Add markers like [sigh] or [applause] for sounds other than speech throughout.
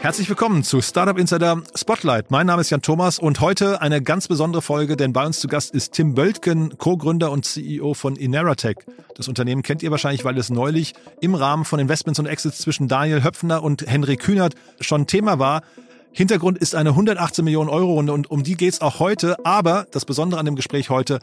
Herzlich willkommen zu Startup Insider Spotlight. Mein Name ist Jan Thomas und heute eine ganz besondere Folge, denn bei uns zu Gast ist Tim Böltgen, Co-Gründer und CEO von Ineratech. Das Unternehmen kennt ihr wahrscheinlich, weil es neulich im Rahmen von Investments und Exits zwischen Daniel Höpfner und Henry Kühnert schon Thema war. Hintergrund ist eine 118 Millionen Euro Runde und um die geht's auch heute. Aber das Besondere an dem Gespräch heute,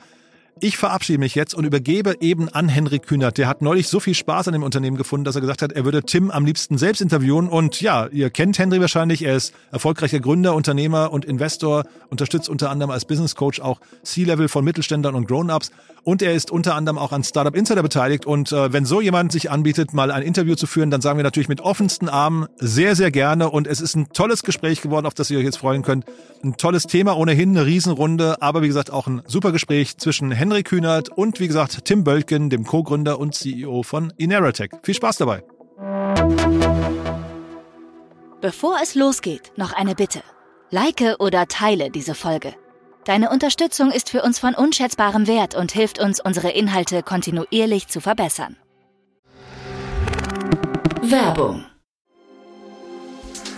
ich verabschiede mich jetzt und übergebe eben an Henry Kühnert. Der hat neulich so viel Spaß an dem Unternehmen gefunden, dass er gesagt hat, er würde Tim am liebsten selbst interviewen. Und ja, ihr kennt Henry wahrscheinlich. Er ist erfolgreicher Gründer, Unternehmer und Investor, unterstützt unter anderem als Business Coach auch C-Level von Mittelständlern und Grown-Ups. Und er ist unter anderem auch an Startup Insider beteiligt. Und äh, wenn so jemand sich anbietet, mal ein Interview zu führen, dann sagen wir natürlich mit offensten Armen sehr, sehr gerne. Und es ist ein tolles Gespräch geworden, auf das ihr euch jetzt freuen könnt. Ein tolles Thema, ohnehin eine Riesenrunde, aber wie gesagt auch ein super Gespräch zwischen Henry Kühnert und wie gesagt Tim Bölken, dem Co-Gründer und CEO von Ineratech. Viel Spaß dabei. Bevor es losgeht, noch eine Bitte. Like oder teile diese Folge. Deine Unterstützung ist für uns von unschätzbarem Wert und hilft uns, unsere Inhalte kontinuierlich zu verbessern. Werbung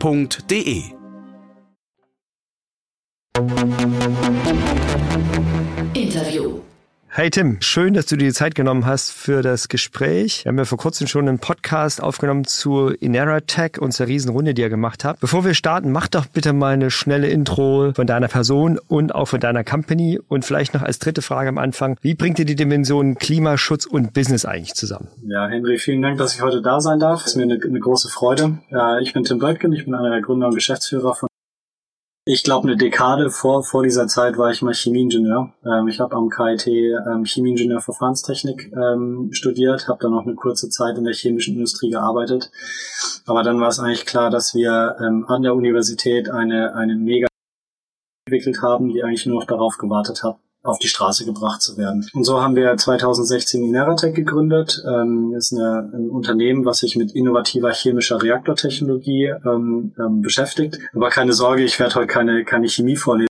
www.ftf.de. Interview Hey Tim, schön, dass du dir die Zeit genommen hast für das Gespräch. Wir haben ja vor kurzem schon einen Podcast aufgenommen zu Inera Tech, unserer Riesenrunde, die ihr gemacht habt. Bevor wir starten, mach doch bitte mal eine schnelle Intro von deiner Person und auch von deiner Company. Und vielleicht noch als dritte Frage am Anfang, wie bringt ihr die Dimensionen Klimaschutz und Business eigentlich zusammen? Ja, Henry, vielen Dank, dass ich heute da sein darf. Es ist mir eine, eine große Freude. Ich bin Tim Böttgen, ich bin einer der Gründer und Geschäftsführer von ich glaube, eine Dekade vor, vor dieser Zeit war ich mal Chemieingenieur. Ähm, ich habe am KIT ähm, Chemieingenieur ähm, studiert, habe dann noch eine kurze Zeit in der chemischen Industrie gearbeitet. Aber dann war es eigentlich klar, dass wir ähm, an der Universität eine, eine mega entwickelt haben, die eigentlich nur noch darauf gewartet hat, auf die Straße gebracht zu werden. Und so haben wir 2016 Ineratech gegründet. Ähm, ist ein Unternehmen, was sich mit innovativer chemischer Reaktortechnologie ähm, ähm, beschäftigt. Aber keine Sorge, ich werde heute keine, keine Chemie vorlesen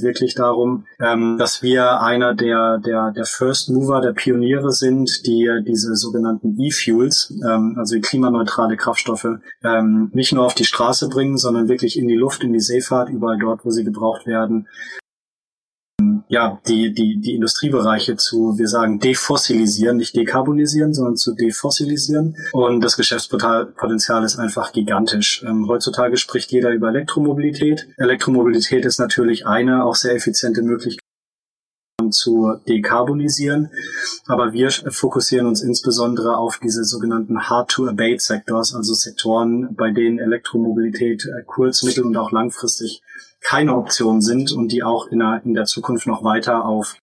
wirklich darum, ähm, dass wir einer der, der, der First Mover, der Pioniere sind, die diese sogenannten E-Fuels, ähm, also klimaneutrale Kraftstoffe, ähm, nicht nur auf die Straße bringen, sondern wirklich in die Luft, in die Seefahrt, überall dort, wo sie gebraucht werden, ja, die, die, die Industriebereiche zu, wir sagen, defossilisieren, nicht dekarbonisieren, sondern zu defossilisieren. Und das Geschäftspotenzial ist einfach gigantisch. Ähm, heutzutage spricht jeder über Elektromobilität. Elektromobilität ist natürlich eine auch sehr effiziente Möglichkeit zu dekarbonisieren. Aber wir fokussieren uns insbesondere auf diese sogenannten Hard-to-Abate-Sectors, also Sektoren, bei denen Elektromobilität äh, kurz-, mittel- und auch langfristig keine Option sind und die auch in der, in der Zukunft noch weiter auf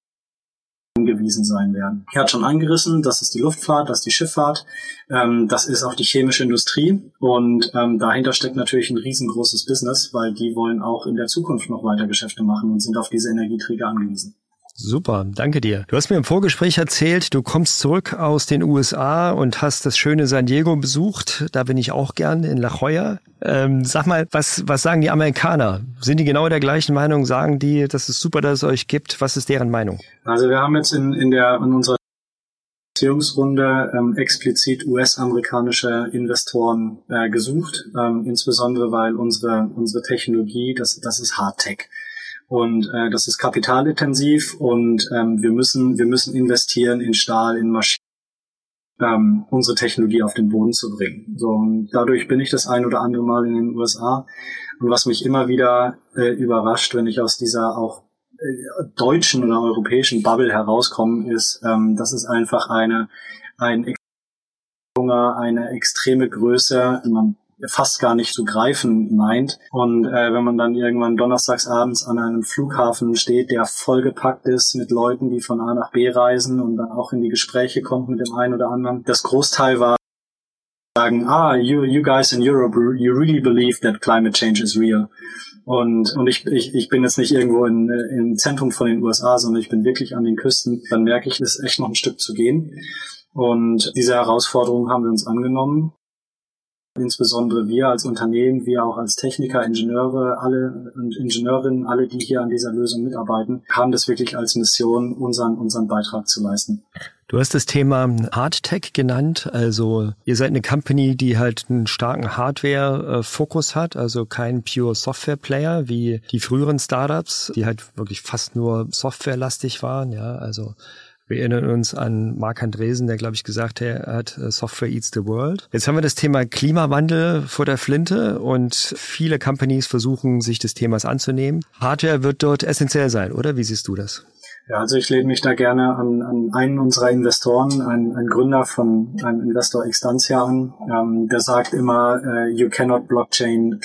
angewiesen sein werden. Er hat schon angerissen, das ist die Luftfahrt, das ist die Schifffahrt, ähm, das ist auch die chemische Industrie und ähm, dahinter steckt natürlich ein riesengroßes Business, weil die wollen auch in der Zukunft noch weiter Geschäfte machen und sind auf diese Energieträger angewiesen. Super, danke dir. Du hast mir im Vorgespräch erzählt, du kommst zurück aus den USA und hast das schöne San Diego besucht. Da bin ich auch gern in La Jolla. Ähm, sag mal, was, was sagen die Amerikaner? Sind die genau der gleichen Meinung? Sagen die, das ist super, dass es euch gibt? Was ist deren Meinung? Also wir haben jetzt in, in, der, in unserer Beziehungsrunde ähm, explizit US-amerikanische Investoren äh, gesucht, ähm, insbesondere weil unsere, unsere Technologie, das, das ist Hardtech. Und äh, das ist kapitalintensiv und ähm, wir müssen wir müssen investieren in Stahl, in Maschinen, ähm, unsere Technologie auf den Boden zu bringen. So und dadurch bin ich das ein oder andere Mal in den USA und was mich immer wieder äh, überrascht, wenn ich aus dieser auch äh, deutschen oder europäischen Bubble herauskomme, ist, ähm, dass es einfach eine ein eine extreme Größe, man fast gar nicht zu greifen meint. Und äh, wenn man dann irgendwann donnerstags abends an einem Flughafen steht, der vollgepackt ist mit Leuten, die von A nach B reisen und dann auch in die Gespräche kommt mit dem einen oder anderen. Das Großteil war sagen, ah, you, you guys in Europe, you really believe that climate change is real. Und, und ich, ich, ich bin jetzt nicht irgendwo in, im Zentrum von den USA, sondern ich bin wirklich an den Küsten. Dann merke ich, es ist echt noch ein Stück zu gehen. Und diese Herausforderung haben wir uns angenommen. Insbesondere wir als Unternehmen, wir auch als Techniker, Ingenieure, alle und Ingenieurinnen, alle, die hier an dieser Lösung mitarbeiten, haben das wirklich als Mission, unseren, unseren Beitrag zu leisten. Du hast das Thema Hardtech genannt. Also ihr seid eine Company, die halt einen starken Hardware-Fokus hat, also kein pure Software-Player wie die früheren Startups, die halt wirklich fast nur softwarelastig waren. Ja, also wir erinnern uns an Mark Andresen, der, glaube ich, gesagt hat, äh, Software eats the world. Jetzt haben wir das Thema Klimawandel vor der Flinte und viele Companies versuchen, sich des Themas anzunehmen. Hardware wird dort essentiell sein, oder? Wie siehst du das? Ja, also ich lehne mich da gerne an, an einen unserer Investoren, ein, ein Gründer von einem Investor Extantia an, ähm, der sagt immer, uh, you cannot blockchain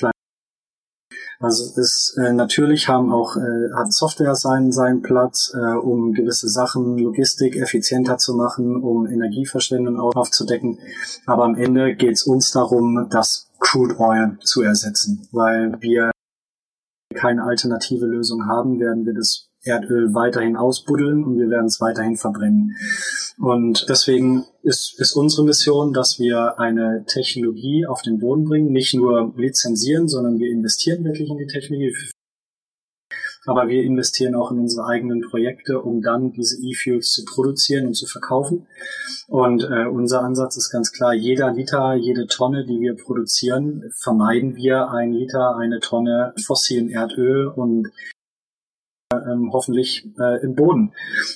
also ist äh, natürlich haben auch äh, hat Software seinen seinen Platz, äh, um gewisse Sachen Logistik effizienter zu machen, um Energieverschwendung aufzudecken. Aber am Ende geht es uns darum, das Crude Oil zu ersetzen, weil wir keine alternative Lösung haben, werden wir das Erdöl weiterhin ausbuddeln und wir werden es weiterhin verbrennen. Und deswegen ist, ist unsere Mission, dass wir eine Technologie auf den Boden bringen, nicht nur lizenzieren, sondern wir investieren wirklich in die Technologie. Aber wir investieren auch in unsere eigenen Projekte, um dann diese E-Fuels zu produzieren und zu verkaufen. Und äh, unser Ansatz ist ganz klar, jeder Liter, jede Tonne, die wir produzieren, vermeiden wir ein Liter, eine Tonne fossilen Erdöl und ähm, hoffentlich äh, im Boden.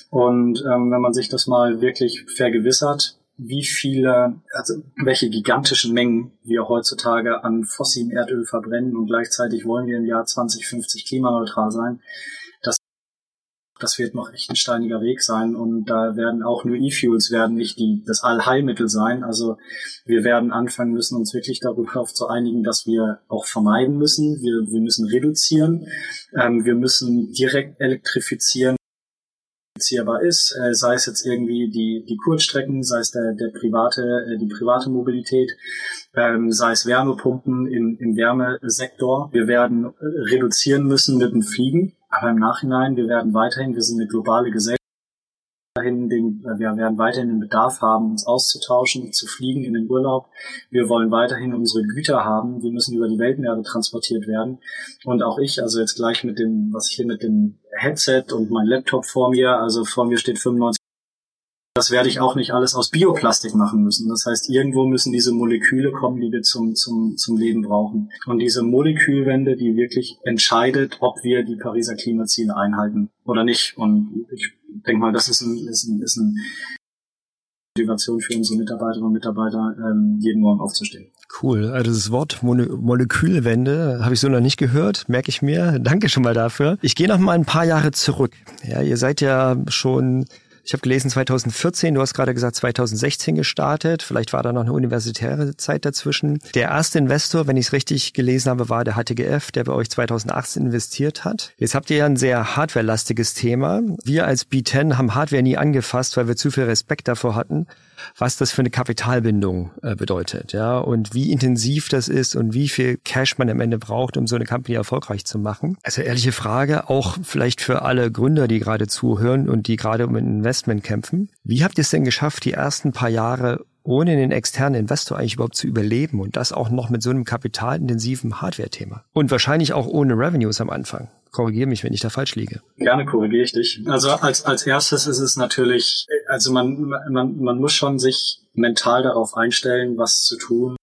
Und ähm, wenn man sich das mal wirklich vergewissert, wie viele, also welche gigantischen Mengen wir heutzutage an fossilem Erdöl verbrennen und gleichzeitig wollen wir im Jahr 2050 klimaneutral sein, das wird noch echt ein steiniger Weg sein und da werden auch nur E-Fuels werden nicht die, das Allheilmittel sein. Also wir werden anfangen müssen, uns wirklich darauf zu einigen, dass wir auch vermeiden müssen. Wir, wir müssen reduzieren. Ähm, wir müssen direkt elektrifizieren elektrifizierbar ist, äh, sei es jetzt irgendwie die, die Kurzstrecken, sei es der, der private, äh, die private Mobilität, ähm, sei es Wärmepumpen im, im Wärmesektor. Wir werden reduzieren müssen mit dem Fliegen, aber im Nachhinein, wir werden weiterhin, wir sind eine globale Gesellschaft, äh, wir werden weiterhin den Bedarf haben, uns auszutauschen, zu fliegen in den Urlaub. Wir wollen weiterhin unsere Güter haben. Die müssen über die Weltmeere transportiert werden. Und auch ich, also jetzt gleich mit dem, was ich hier mit dem Headset und mein Laptop vor mir, also vor mir steht 95 das werde ich auch nicht alles aus Bioplastik machen müssen. Das heißt, irgendwo müssen diese Moleküle kommen, die wir zum, zum, zum Leben brauchen. Und diese Molekülwende, die wirklich entscheidet, ob wir die Pariser Klimaziele einhalten oder nicht. Und ich denke mal, das ist ein, ist ein, ist ein Motivation für unsere Mitarbeiterinnen und Mitarbeiter, ähm, jeden Morgen aufzustehen. Cool. Also das Wort Mole Molekülwende habe ich so noch nicht gehört, merke ich mir. Danke schon mal dafür. Ich gehe noch mal ein paar Jahre zurück. Ja, ihr seid ja schon ich habe gelesen 2014, du hast gerade gesagt 2016 gestartet, vielleicht war da noch eine universitäre Zeit dazwischen. Der erste Investor, wenn ich es richtig gelesen habe, war der HTGF, der bei euch 2018 investiert hat. Jetzt habt ihr ja ein sehr hardwarelastiges Thema. Wir als B10 haben Hardware nie angefasst, weil wir zu viel Respekt davor hatten was das für eine Kapitalbindung äh, bedeutet, ja, und wie intensiv das ist und wie viel Cash man am Ende braucht, um so eine Company erfolgreich zu machen. Also ehrliche Frage, auch vielleicht für alle Gründer, die gerade zuhören und die gerade um ein Investment kämpfen. Wie habt ihr es denn geschafft, die ersten paar Jahre ohne den externen Investor eigentlich überhaupt zu überleben und das auch noch mit so einem kapitalintensiven Hardware-Thema? Und wahrscheinlich auch ohne Revenues am Anfang. Korrigiere mich, wenn ich da falsch liege. Gerne korrigiere ich dich. Also als, als erstes ist es natürlich, also man, man, man muss schon sich mental darauf einstellen, was zu tun,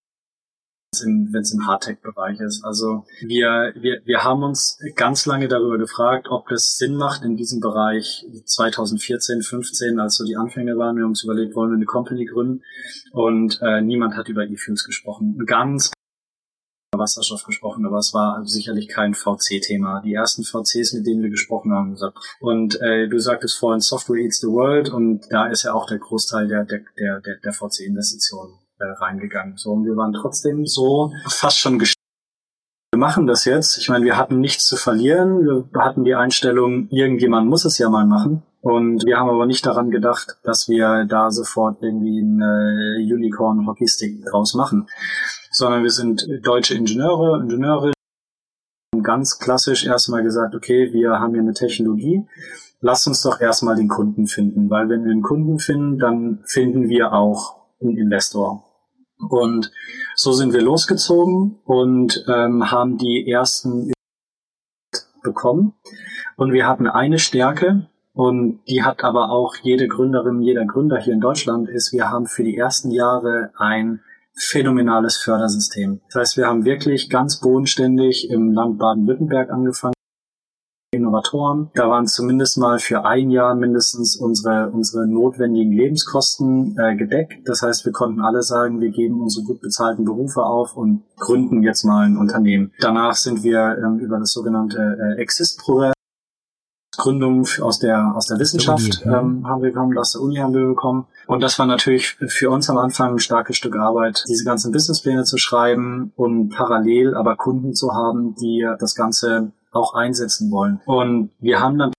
wenn es im Hardtech-Bereich ist. Also wir, wir, wir haben uns ganz lange darüber gefragt, ob das Sinn macht in diesem Bereich 2014, 15, als so die Anfänge waren. Wir haben uns überlegt, wollen wir eine Company gründen und äh, niemand hat über E-Fuels gesprochen. Ganz Wasserstoff gesprochen, aber es war sicherlich kein VC-Thema. Die ersten VCs, mit denen wir gesprochen haben, gesagt. Und äh, du sagtest vorhin, Software eats the world und da ist ja auch der Großteil der, der, der, der VC-Investitionen äh, reingegangen. So, und wir waren trotzdem so fast schon wir machen das jetzt. Ich meine, wir hatten nichts zu verlieren. Wir hatten die Einstellung, irgendjemand muss es ja mal machen. Und wir haben aber nicht daran gedacht, dass wir da sofort irgendwie ein äh, Unicorn Hockeystick draus machen, sondern wir sind deutsche Ingenieure, haben ganz klassisch erstmal gesagt, okay, wir haben hier eine Technologie, lasst uns doch erstmal den Kunden finden, weil wenn wir einen Kunden finden, dann finden wir auch einen Investor. Und so sind wir losgezogen und ähm, haben die ersten bekommen. Und wir hatten eine Stärke, und die hat aber auch jede Gründerin, jeder Gründer hier in Deutschland, ist, wir haben für die ersten Jahre ein phänomenales Fördersystem. Das heißt, wir haben wirklich ganz bodenständig im Land Baden-Württemberg angefangen. Innovatoren. Da waren zumindest mal für ein Jahr mindestens unsere, unsere notwendigen Lebenskosten äh, gedeckt. Das heißt, wir konnten alle sagen, wir geben unsere gut bezahlten Berufe auf und gründen jetzt mal ein Unternehmen. Danach sind wir ähm, über das sogenannte äh, Exist-Programm Gründung aus der aus der Wissenschaft ähm, haben wir bekommen, aus der Uni haben wir bekommen. Und das war natürlich für uns am Anfang ein starkes Stück Arbeit, diese ganzen Businesspläne zu schreiben und parallel aber Kunden zu haben, die das Ganze auch einsetzen wollen. Und wir haben dann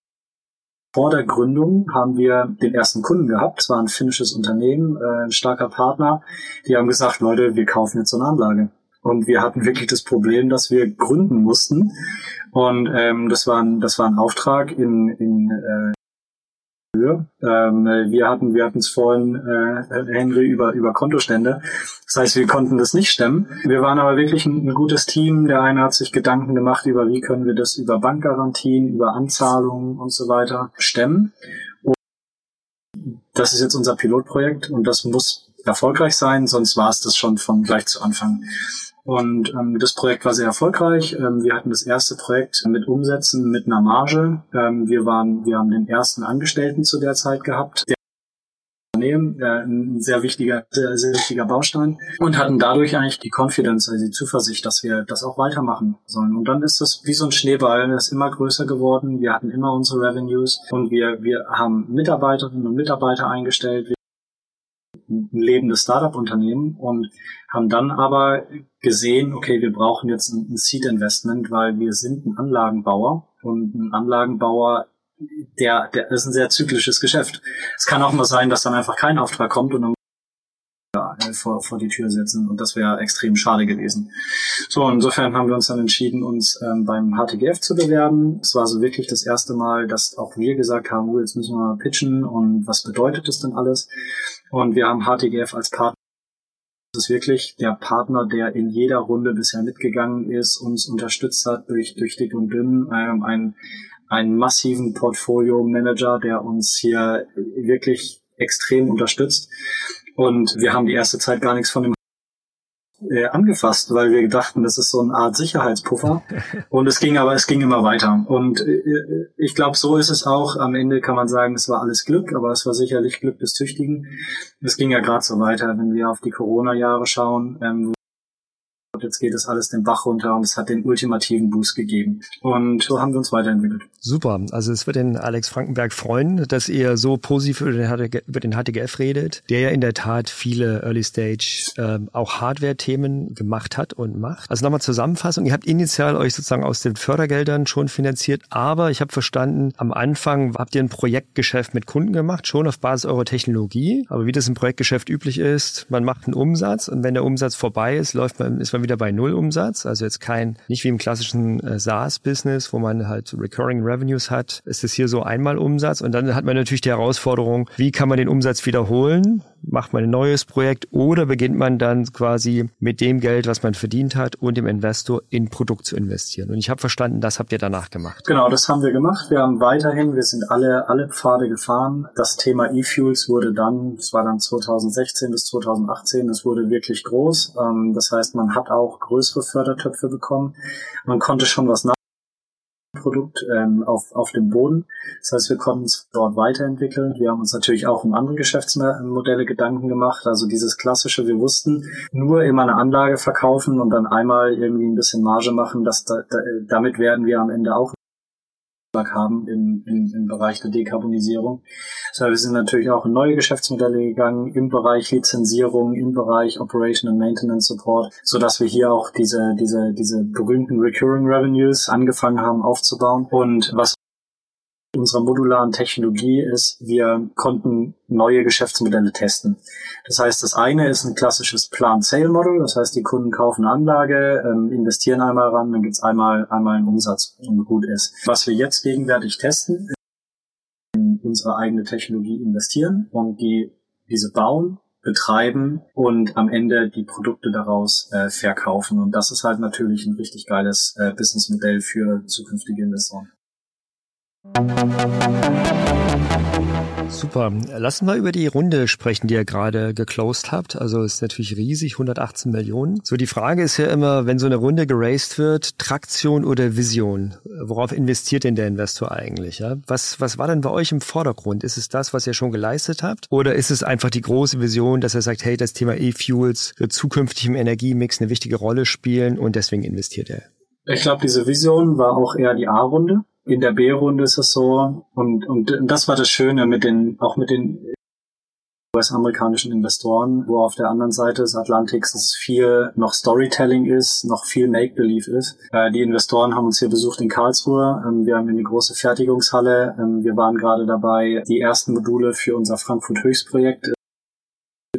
vor der Gründung haben wir den ersten Kunden gehabt. Es war ein finnisches Unternehmen, äh, ein starker Partner. Die haben gesagt, Leute, wir kaufen jetzt so eine Anlage. Und wir hatten wirklich das Problem, dass wir gründen mussten. Und ähm, das, war ein, das war ein Auftrag in, in äh, Höhe. Ähm, wir hatten wir hatten es vorhin, äh, Henry, über, über Kontostände. Das heißt, wir konnten das nicht stemmen. Wir waren aber wirklich ein, ein, gutes Team. Der eine hat sich Gedanken gemacht über, wie können wir das über Bankgarantien, über Anzahlungen und so weiter stemmen. Und das ist jetzt unser Pilotprojekt und das muss erfolgreich sein, sonst war es das schon von gleich zu Anfang. Und ähm, das Projekt war sehr erfolgreich. Ähm, wir hatten das erste Projekt mit Umsätzen mit einer Marge. Ähm, wir waren, wir haben den ersten Angestellten zu der Zeit gehabt. Der Unternehmen, äh, ein sehr wichtiger, sehr, sehr wichtiger Baustein und hatten dadurch eigentlich die Confidence, also die Zuversicht, dass wir das auch weitermachen sollen. Und dann ist das wie so ein Schneeball, das ist immer größer geworden. Wir hatten immer unsere Revenues und wir, wir haben Mitarbeiterinnen und Mitarbeiter eingestellt ein lebendes Startup-Unternehmen und haben dann aber gesehen, okay, wir brauchen jetzt ein Seed-Investment, weil wir sind ein Anlagenbauer und ein Anlagenbauer, der, der ist ein sehr zyklisches Geschäft. Es kann auch mal sein, dass dann einfach kein Auftrag kommt und dann vor, vor die Tür setzen und das wäre extrem schade gewesen. So, insofern haben wir uns dann entschieden, uns ähm, beim HTGF zu bewerben. Es war so wirklich das erste Mal, dass auch wir gesagt haben, oh, jetzt müssen wir mal pitchen und was bedeutet das denn alles? Und wir haben HTGF als Partner das ist wirklich der Partner, der in jeder Runde bisher mitgegangen ist, uns unterstützt hat durch, durch dick und dünn, ähm, ein, einen massiven Portfolio-Manager, der uns hier wirklich extrem unterstützt. Und wir haben die erste Zeit gar nichts von dem äh, angefasst, weil wir dachten, das ist so eine Art Sicherheitspuffer. [laughs] Und es ging aber, es ging immer weiter. Und äh, ich glaube, so ist es auch. Am Ende kann man sagen, es war alles Glück, aber es war sicherlich Glück des Tüchtigen. Es ging ja gerade so weiter, wenn wir auf die Corona-Jahre schauen, ähm, jetzt geht es alles den Bach runter und es hat den ultimativen Boost gegeben. Und so haben wir uns weiterentwickelt. Super. Also es wird den Alex Frankenberg freuen, dass ihr so positiv über den, HTGF redet, der ja in der Tat viele Early Stage äh, auch Hardware-Themen gemacht hat und macht. Also nochmal Zusammenfassung. Ihr habt initial euch sozusagen aus den Fördergeldern schon finanziert, aber ich habe verstanden, am Anfang habt ihr ein Projektgeschäft mit Kunden gemacht, schon auf Basis eurer Technologie. Aber wie das im Projektgeschäft üblich ist, man macht einen Umsatz und wenn der Umsatz vorbei ist, läuft man, ist man wieder bei Nullumsatz. Also jetzt kein, nicht wie im klassischen äh, SaaS-Business, wo man halt Recurring Revenues hat, ist es hier so einmal Umsatz. Und dann hat man natürlich die Herausforderung, wie kann man den Umsatz wiederholen? Macht man ein neues Projekt oder beginnt man dann quasi mit dem Geld, was man verdient hat und dem Investor in Produkt zu investieren? Und ich habe verstanden, das habt ihr danach gemacht. Genau, das haben wir gemacht. Wir haben weiterhin, wir sind alle, alle Pfade gefahren. Das Thema E-Fuels wurde dann, das war dann 2016 bis 2018, das wurde wirklich groß. Ähm, das heißt, man hat auch größere Fördertöpfe bekommen. Man konnte schon was nach Produkt ähm, auf, auf dem Boden. Das heißt, wir konnten es dort weiterentwickeln. Wir haben uns natürlich auch um andere Geschäftsmodelle Gedanken gemacht. Also dieses klassische, wir wussten, nur immer eine Anlage verkaufen und dann einmal irgendwie ein bisschen Marge machen, dass da, da, damit werden wir am Ende auch haben im, im, im Bereich der Dekarbonisierung. So, wir sind natürlich auch in neue Geschäftsmodelle gegangen im Bereich Lizenzierung, im Bereich Operation and Maintenance Support, so dass wir hier auch diese, diese, diese berühmten Recurring Revenues angefangen haben aufzubauen. Und was unserer modularen Technologie ist, wir konnten neue Geschäftsmodelle testen. Das heißt, das eine ist ein klassisches Plan-Sale-Model, das heißt, die Kunden kaufen eine Anlage, ähm, investieren einmal ran, dann gibt's einmal, einmal einen Umsatz und gut ist. Was wir jetzt gegenwärtig testen, in unsere eigene Technologie investieren und die diese bauen, betreiben und am Ende die Produkte daraus äh, verkaufen. Und das ist halt natürlich ein richtig geiles äh, Businessmodell für zukünftige Investoren. Super. Lass uns mal über die Runde sprechen, die ihr gerade geclosed habt. Also ist natürlich riesig, 118 Millionen. So die Frage ist ja immer, wenn so eine Runde geraced wird, Traktion oder Vision. Worauf investiert denn der Investor eigentlich? Ja? Was, was war denn bei euch im Vordergrund? Ist es das, was ihr schon geleistet habt? Oder ist es einfach die große Vision, dass er sagt, hey, das Thema E-Fuels wird zukünftig im Energiemix eine wichtige Rolle spielen und deswegen investiert er? Ich glaube, diese Vision war auch eher die A-Runde in der B-Runde ist es so. Und, und das war das Schöne mit den, auch mit den US-amerikanischen Investoren, wo auf der anderen Seite des Atlantiks es viel noch Storytelling ist, noch viel Make-Believe ist. Äh, die Investoren haben uns hier besucht in Karlsruhe. Ähm, wir haben eine große Fertigungshalle. Ähm, wir waren gerade dabei, die ersten Module für unser Frankfurt Höchstprojekt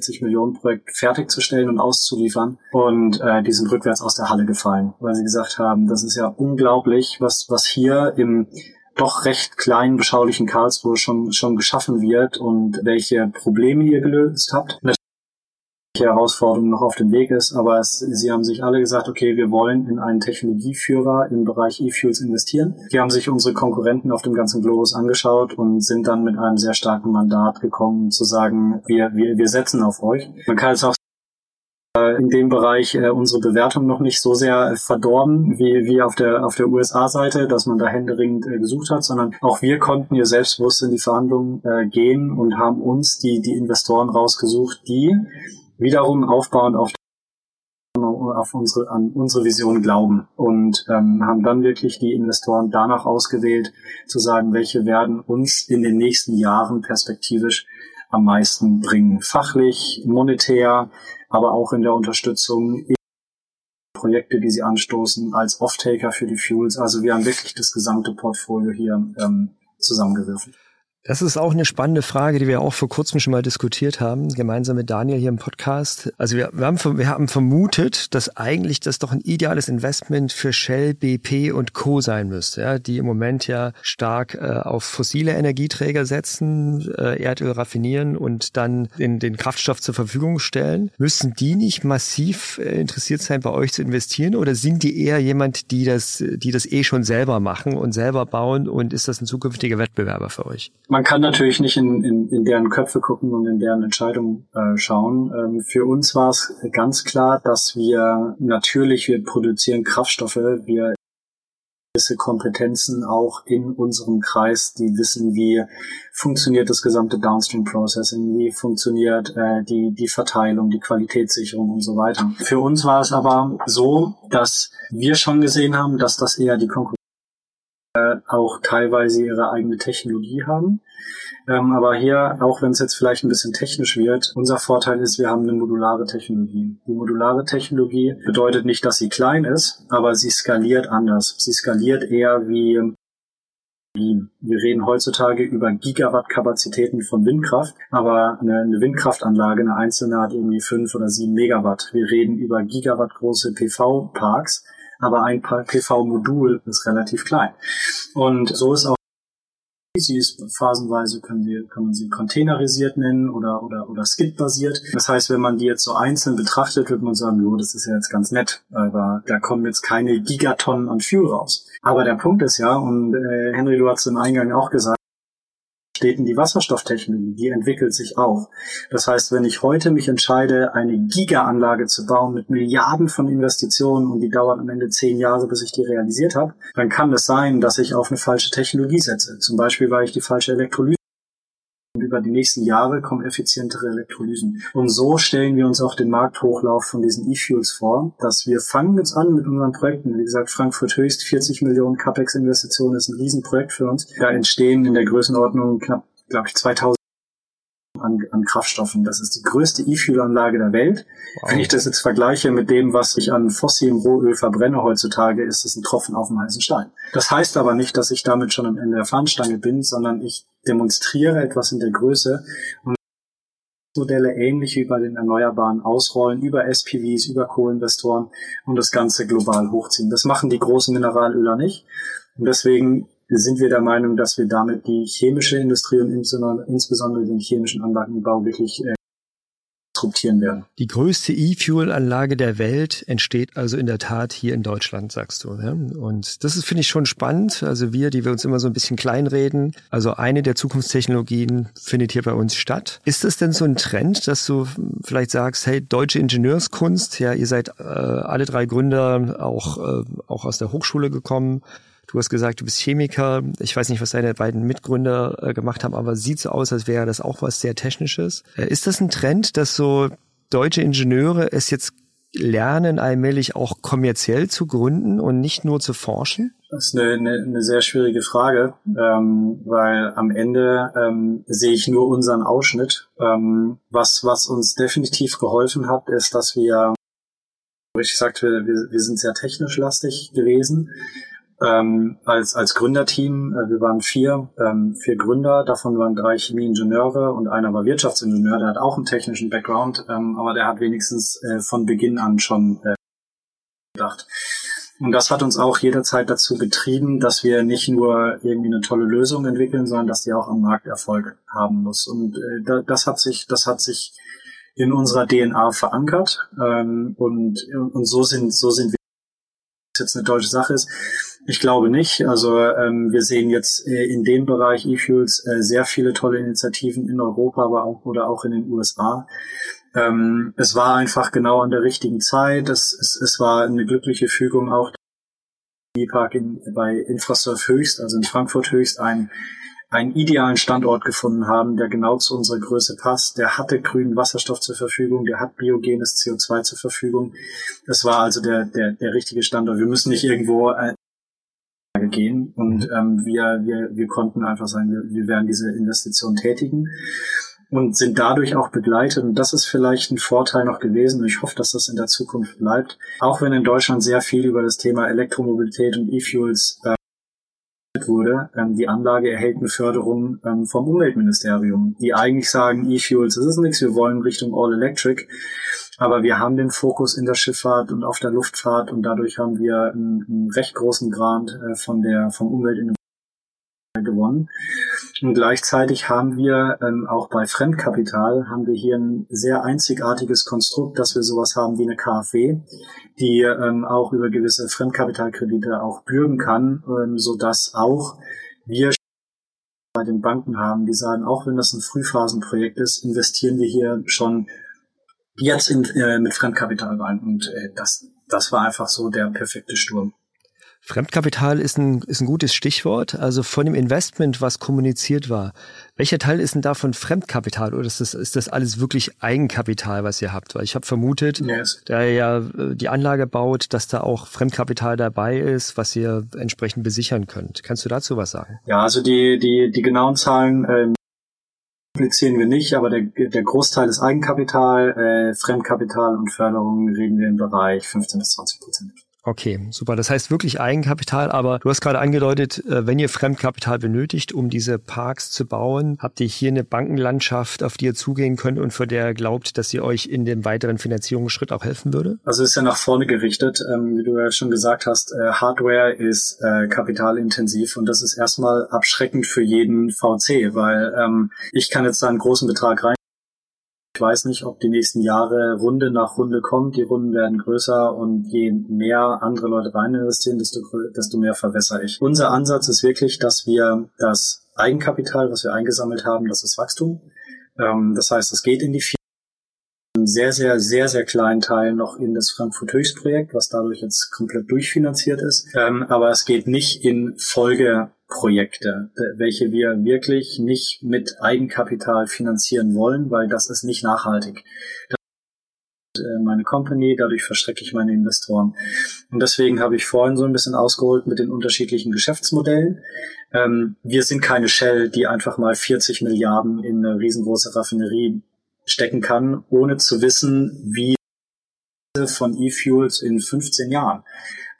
40 Millionen Projekt fertigzustellen und auszuliefern. Und äh, die sind rückwärts aus der Halle gefallen, weil sie gesagt haben, das ist ja unglaublich, was, was hier im doch recht kleinen, beschaulichen Karlsruhe schon, schon geschaffen wird und welche Probleme ihr gelöst habt Herausforderung noch auf dem Weg ist, aber es, sie haben sich alle gesagt, okay, wir wollen in einen Technologieführer im Bereich E-Fuels investieren. Die haben sich unsere Konkurrenten auf dem ganzen Globus angeschaut und sind dann mit einem sehr starken Mandat gekommen, zu sagen, wir, wir, wir setzen auf euch. Man kann jetzt auch in dem Bereich äh, unsere Bewertung noch nicht so sehr verdorben wie, wie auf der, auf der USA-Seite, dass man da händeringend äh, gesucht hat, sondern auch wir konnten hier selbstbewusst in die Verhandlungen äh, gehen und haben uns die, die Investoren rausgesucht, die wiederum aufbauend auf auf unsere, an unsere Vision glauben und ähm, haben dann wirklich die Investoren danach ausgewählt, zu sagen, welche werden uns in den nächsten Jahren perspektivisch am meisten bringen. Fachlich, monetär, aber auch in der Unterstützung Projekte, die sie anstoßen, als Off-Taker für die Fuels. Also wir haben wirklich das gesamte Portfolio hier ähm, zusammengewürfelt. Das ist auch eine spannende Frage, die wir auch vor kurzem schon mal diskutiert haben, gemeinsam mit Daniel hier im Podcast. Also wir, wir, haben, wir haben vermutet, dass eigentlich das doch ein ideales Investment für Shell, BP und Co. sein müsste, ja, die im Moment ja stark äh, auf fossile Energieträger setzen, äh, Erdöl raffinieren und dann den, den Kraftstoff zur Verfügung stellen. Müssen die nicht massiv äh, interessiert sein, bei euch zu investieren oder sind die eher jemand, die das, die das eh schon selber machen und selber bauen und ist das ein zukünftiger Wettbewerber für euch? man kann natürlich nicht in, in, in deren Köpfe gucken und in deren Entscheidungen äh, schauen. Ähm, für uns war es ganz klar, dass wir natürlich, wir produzieren Kraftstoffe, wir gewisse Kompetenzen auch in unserem Kreis, die wissen, wie funktioniert das gesamte Downstream Processing, wie funktioniert äh, die, die Verteilung, die Qualitätssicherung und so weiter. Für uns war es aber so, dass wir schon gesehen haben, dass das eher die Konkurrenz auch teilweise ihre eigene Technologie haben. Ähm, aber hier, auch wenn es jetzt vielleicht ein bisschen technisch wird, unser Vorteil ist, wir haben eine modulare Technologie. Die modulare Technologie bedeutet nicht, dass sie klein ist, aber sie skaliert anders. Sie skaliert eher wie wir reden heutzutage über Gigawatt-Kapazitäten von Windkraft, aber eine, eine, Windkraftanlage, eine einzelne hat irgendwie fünf oder sieben Megawatt. Wir reden über Gigawatt große PV-Parks aber ein PV-Modul ist relativ klein. Und so ist auch Sie ist phasenweise können Sie, kann man sie containerisiert nennen oder, oder, oder skid-basiert. Das heißt, wenn man die jetzt so einzeln betrachtet, wird man sagen, jo, das ist ja jetzt ganz nett, aber da kommen jetzt keine Gigatonnen an Fuel raus. Aber der Punkt ist ja, und äh, Henry, du hast im Eingang auch gesagt, Städten die Wasserstofftechnologie, entwickelt sich auch. Das heißt, wenn ich heute mich entscheide, eine Giga-Anlage zu bauen mit Milliarden von Investitionen und die dauert am Ende zehn Jahre, bis ich die realisiert habe, dann kann es sein, dass ich auf eine falsche Technologie setze. Zum Beispiel, weil ich die falsche Elektrolyse über die nächsten Jahre kommen effizientere Elektrolysen. Und so stellen wir uns auch den Markthochlauf von diesen E-Fuels vor, dass wir fangen jetzt an mit unseren Projekten. Wie gesagt, Frankfurt höchst 40 Millionen CapEx-Investitionen ist ein Riesenprojekt für uns. Da entstehen in der Größenordnung knapp, glaube ich, 2000 an, an Kraftstoffen. Das ist die größte E-Fuel-Anlage der Welt. Wow. Wenn ich das jetzt vergleiche mit dem, was ich an fossilem Rohöl verbrenne heutzutage, ist es ein Tropfen auf dem heißen Stein. Das heißt aber nicht, dass ich damit schon am Ende der Fahnenstange bin, sondern ich demonstriere etwas in der Größe und Modelle ähnlich wie bei den Erneuerbaren ausrollen, über SPVs, über Co-Investoren und das Ganze global hochziehen. Das machen die großen Mineralöler nicht. Und deswegen sind wir der Meinung, dass wir damit die chemische Industrie und insbesondere den chemischen Anlagenbau wirklich äh, disruptieren werden. Die größte E-Fuel-Anlage der Welt entsteht also in der Tat hier in Deutschland, sagst du. Ja? Und das ist, finde ich, schon spannend. Also wir, die wir uns immer so ein bisschen kleinreden, also eine der Zukunftstechnologien findet hier bei uns statt. Ist das denn so ein Trend, dass du vielleicht sagst, hey, deutsche Ingenieurskunst, ja, ihr seid äh, alle drei Gründer auch, äh, auch aus der Hochschule gekommen, Du hast gesagt, du bist Chemiker. Ich weiß nicht, was deine beiden Mitgründer äh, gemacht haben, aber sieht so aus, als wäre das auch was sehr Technisches. Äh, ist das ein Trend, dass so deutsche Ingenieure es jetzt lernen, allmählich auch kommerziell zu gründen und nicht nur zu forschen? Das ist eine, eine, eine sehr schwierige Frage, ähm, weil am Ende ähm, sehe ich nur unseren Ausschnitt. Ähm, was, was uns definitiv geholfen hat, ist, dass wir, ich sagte, wir, wir sind sehr technisch lastig gewesen ähm, als, als Gründerteam. Äh, wir waren vier, ähm, vier Gründer, davon waren drei Chemieingenieure und einer war Wirtschaftsingenieur, der hat auch einen technischen Background, ähm, aber der hat wenigstens äh, von Beginn an schon äh, gedacht. Und das hat uns auch jederzeit dazu getrieben, dass wir nicht nur irgendwie eine tolle Lösung entwickeln, sondern dass die auch am Markt Erfolg haben muss. Und äh, das hat sich, das hat sich in unserer DNA verankert. Ähm, und, und so sind, so sind wir jetzt eine deutsche Sache ist. Ich glaube nicht. Also ähm, wir sehen jetzt äh, in dem Bereich E-Fuels äh, sehr viele tolle Initiativen in Europa, aber auch oder auch in den USA. Ähm, es war einfach genau an der richtigen Zeit. Es, es, es war eine glückliche Fügung auch. Park in, bei Infrasurf Höchst, also in Frankfurt Höchst, ein einen idealen Standort gefunden haben, der genau zu unserer Größe passt. Der hatte grünen Wasserstoff zur Verfügung, der hat biogenes CO2 zur Verfügung. Das war also der, der, der richtige Standort. Wir müssen nicht irgendwo äh, gehen und ähm, wir, wir, wir konnten einfach sagen, wir, wir werden diese Investition tätigen und sind dadurch auch begleitet. Und das ist vielleicht ein Vorteil noch gewesen. Und ich hoffe, dass das in der Zukunft bleibt. Auch wenn in Deutschland sehr viel über das Thema Elektromobilität und E-Fuels äh, wurde, ähm, die Anlage erhält eine Förderung ähm, vom Umweltministerium, die eigentlich sagen, E-Fuels, das ist nichts, wir wollen Richtung All Electric, aber wir haben den Fokus in der Schifffahrt und auf der Luftfahrt und dadurch haben wir einen, einen recht großen Grad äh, von der vom Umweltministerium gewonnen. Und gleichzeitig haben wir ähm, auch bei Fremdkapital haben wir hier ein sehr einzigartiges Konstrukt, dass wir sowas haben wie eine KfW, die ähm, auch über gewisse Fremdkapitalkredite auch bürgen kann, ähm, so dass auch wir bei den Banken haben, die sagen, auch wenn das ein Frühphasenprojekt ist, investieren wir hier schon jetzt in, äh, mit Fremdkapital rein. Und äh, das, das war einfach so der perfekte Sturm. Fremdkapital ist ein, ist ein gutes Stichwort. Also von dem Investment, was kommuniziert war, welcher Teil ist denn davon Fremdkapital oder ist das, ist das alles wirklich Eigenkapital, was ihr habt? Weil ich habe vermutet, yes. da ihr ja äh, die Anlage baut, dass da auch Fremdkapital dabei ist, was ihr entsprechend besichern könnt. Kannst du dazu was sagen? Ja, also die, die, die genauen Zahlen ähm, publizieren wir nicht, aber der, der Großteil ist Eigenkapital, äh, Fremdkapital und Förderung reden wir im Bereich 15 bis 20 Prozent. Okay, super. Das heißt wirklich Eigenkapital, aber du hast gerade angedeutet, äh, wenn ihr Fremdkapital benötigt, um diese Parks zu bauen, habt ihr hier eine Bankenlandschaft, auf die ihr zugehen könnt und für der ihr glaubt, dass sie euch in dem weiteren Finanzierungsschritt auch helfen würde? Also ist ja nach vorne gerichtet. Ähm, wie du ja schon gesagt hast, äh, Hardware ist äh, kapitalintensiv und das ist erstmal abschreckend für jeden VC, weil ähm, ich kann jetzt da einen großen Betrag rein ich weiß nicht, ob die nächsten Jahre Runde nach Runde kommt. Die Runden werden größer und je mehr andere Leute rein investieren, desto, desto mehr verwässere ich. Unser Ansatz ist wirklich, dass wir das Eigenkapital, was wir eingesammelt haben, das ist Wachstum. Ähm, das heißt, es geht in die einen sehr, sehr, sehr, sehr kleinen Teil noch in das Frankfurt Höchstprojekt, was dadurch jetzt komplett durchfinanziert ist. Ähm, aber es geht nicht in Folgeprojekte, welche wir wirklich nicht mit Eigenkapital finanzieren wollen, weil das ist nicht nachhaltig äh, meine Company, dadurch verstrecke ich meine Investoren. Und deswegen habe ich vorhin so ein bisschen ausgeholt mit den unterschiedlichen Geschäftsmodellen. Ähm, wir sind keine Shell, die einfach mal 40 Milliarden in eine riesengroße Raffinerie stecken kann, ohne zu wissen, wie von E-Fuels in 15 Jahren.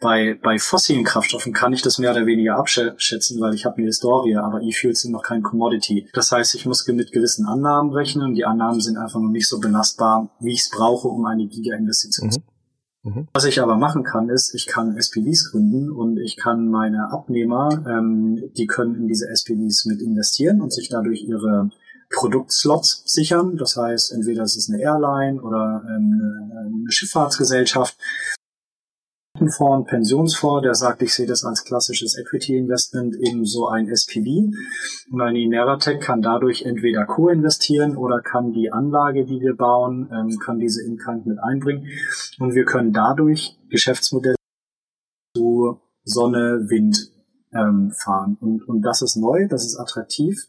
Bei, bei fossilen Kraftstoffen kann ich das mehr oder weniger abschätzen, weil ich habe eine Historie, aber E-Fuels sind noch kein Commodity. Das heißt, ich muss mit gewissen Annahmen rechnen und die Annahmen sind einfach noch nicht so belastbar, wie ich es brauche, um eine Giga-Investition zu mhm. mhm. Was ich aber machen kann, ist, ich kann SPVs gründen und ich kann meine Abnehmer, ähm, die können in diese SPVs mit investieren und sich dadurch ihre Produktslots sichern. Das heißt, entweder es ist eine Airline oder ähm, eine Schifffahrtsgesellschaft Fonds, Pensionsfonds, der sagt, ich sehe das als klassisches Equity Investment in so ein SPV. Und eine Ineratec kann dadurch entweder co-investieren oder kann die Anlage, die wir bauen, ähm, kann diese Inkank mit einbringen. Und wir können dadurch Geschäftsmodelle zu Sonne, Wind ähm, fahren. Und, und das ist neu, das ist attraktiv.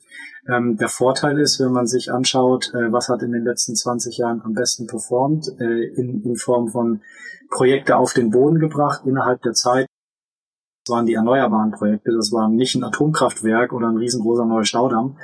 Ähm, der Vorteil ist, wenn man sich anschaut, äh, was hat in den letzten 20 Jahren am besten performt, äh, in, in Form von Projekte auf den Boden gebracht innerhalb der Zeit. Das waren die erneuerbaren Projekte, das war nicht ein Atomkraftwerk oder ein riesengroßer neuer Staudamm,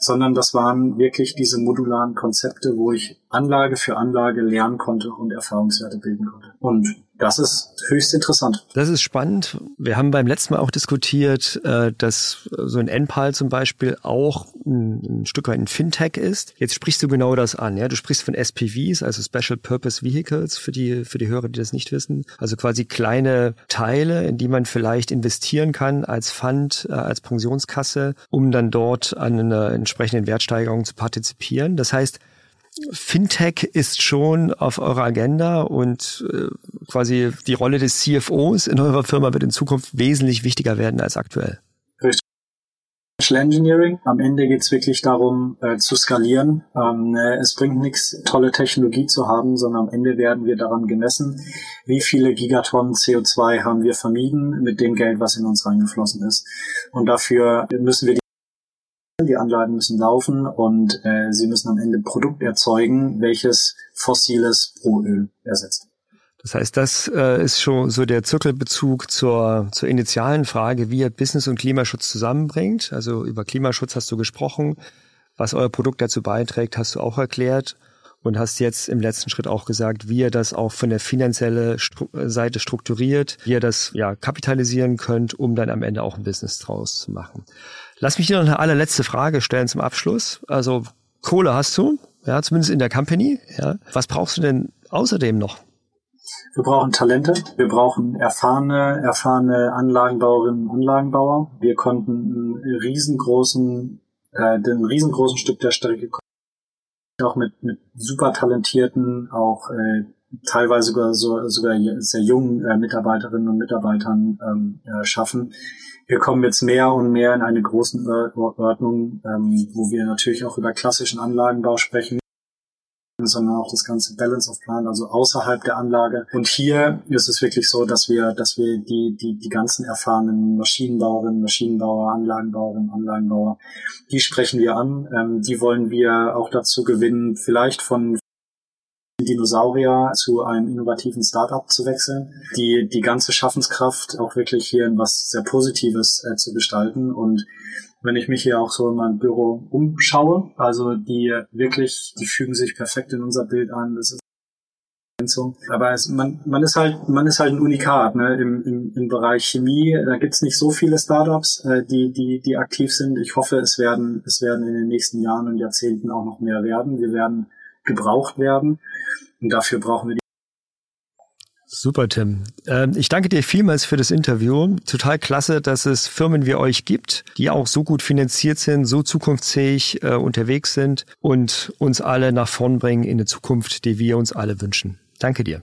sondern das waren wirklich diese modularen Konzepte, wo ich Anlage für Anlage lernen konnte und Erfahrungswerte bilden konnte. Und das ist höchst interessant. Das ist spannend. Wir haben beim letzten Mal auch diskutiert, äh, dass so ein NPAL zum Beispiel auch ein, Stück weit ein Fintech ist. Jetzt sprichst du genau das an. Ja, du sprichst von SPVs, also Special Purpose Vehicles für die für die Hörer, die das nicht wissen. Also quasi kleine Teile, in die man vielleicht investieren kann als Fund, äh, als Pensionskasse, um dann dort an einer entsprechenden Wertsteigerung zu partizipieren. Das heißt, Fintech ist schon auf eurer Agenda und äh, quasi die Rolle des CFOs in eurer Firma wird in Zukunft wesentlich wichtiger werden als aktuell. Social Engineering. Am Ende geht es wirklich darum, äh, zu skalieren. Ähm, äh, es bringt nichts, tolle Technologie zu haben, sondern am Ende werden wir daran gemessen, wie viele Gigatonnen CO2 haben wir vermieden mit dem Geld, was in uns reingeflossen ist. Und dafür müssen wir die die Anlagen müssen laufen und äh, sie müssen am Ende Produkt erzeugen, welches fossiles Rohöl ersetzt. Das heißt, das äh, ist schon so der Zirkelbezug zur, zur initialen Frage, wie ihr Business und Klimaschutz zusammenbringt. Also über Klimaschutz hast du gesprochen. Was euer Produkt dazu beiträgt, hast du auch erklärt und hast jetzt im letzten Schritt auch gesagt, wie ihr das auch von der finanziellen Stru Seite strukturiert, wie ihr das ja kapitalisieren könnt, um dann am Ende auch ein Business draus zu machen. Lass mich dir noch eine allerletzte Frage stellen zum Abschluss. Also Kohle hast du, ja, zumindest in der Company. Ja. Was brauchst du denn außerdem noch? Wir brauchen Talente, wir brauchen erfahrene, erfahrene Anlagenbauerinnen und Anlagenbauer. Wir konnten einen riesengroßen, äh, den riesengroßen Stück der Strecke auch mit, mit super talentierten, auch äh, teilweise sogar, so, sogar sehr jungen äh, Mitarbeiterinnen und Mitarbeitern ähm, äh, schaffen. Wir kommen jetzt mehr und mehr in eine großen Ordnung, ähm, wo wir natürlich auch über klassischen Anlagenbau sprechen sondern auch das ganze Balance of Plant, also außerhalb der Anlage. Und hier ist es wirklich so, dass wir, dass wir die, die, die ganzen erfahrenen Maschinenbauerinnen, Maschinenbauer, Anlagenbauerinnen, Anlagenbauer, die sprechen wir an. Ähm, die wollen wir auch dazu gewinnen, vielleicht von Dinosaurier zu einem innovativen Startup zu wechseln, die die ganze Schaffenskraft auch wirklich hier in was sehr Positives äh, zu gestalten und wenn ich mich hier auch so in meinem Büro umschaue, also die wirklich, die fügen sich perfekt in unser Bild ein. Das ist aber es, man, man ist halt, man ist halt ein Unikat ne? Im, im, im Bereich Chemie. Da gibt's nicht so viele Startups, äh, die, die, die aktiv sind. Ich hoffe, es werden, es werden in den nächsten Jahren und Jahrzehnten auch noch mehr werden. Wir werden gebraucht werden. Und dafür brauchen wir die Super, Tim. Ähm, ich danke dir vielmals für das Interview. Total klasse, dass es Firmen wie euch gibt, die auch so gut finanziert sind, so zukunftsfähig äh, unterwegs sind und uns alle nach vorn bringen in eine Zukunft, die wir uns alle wünschen. Danke dir.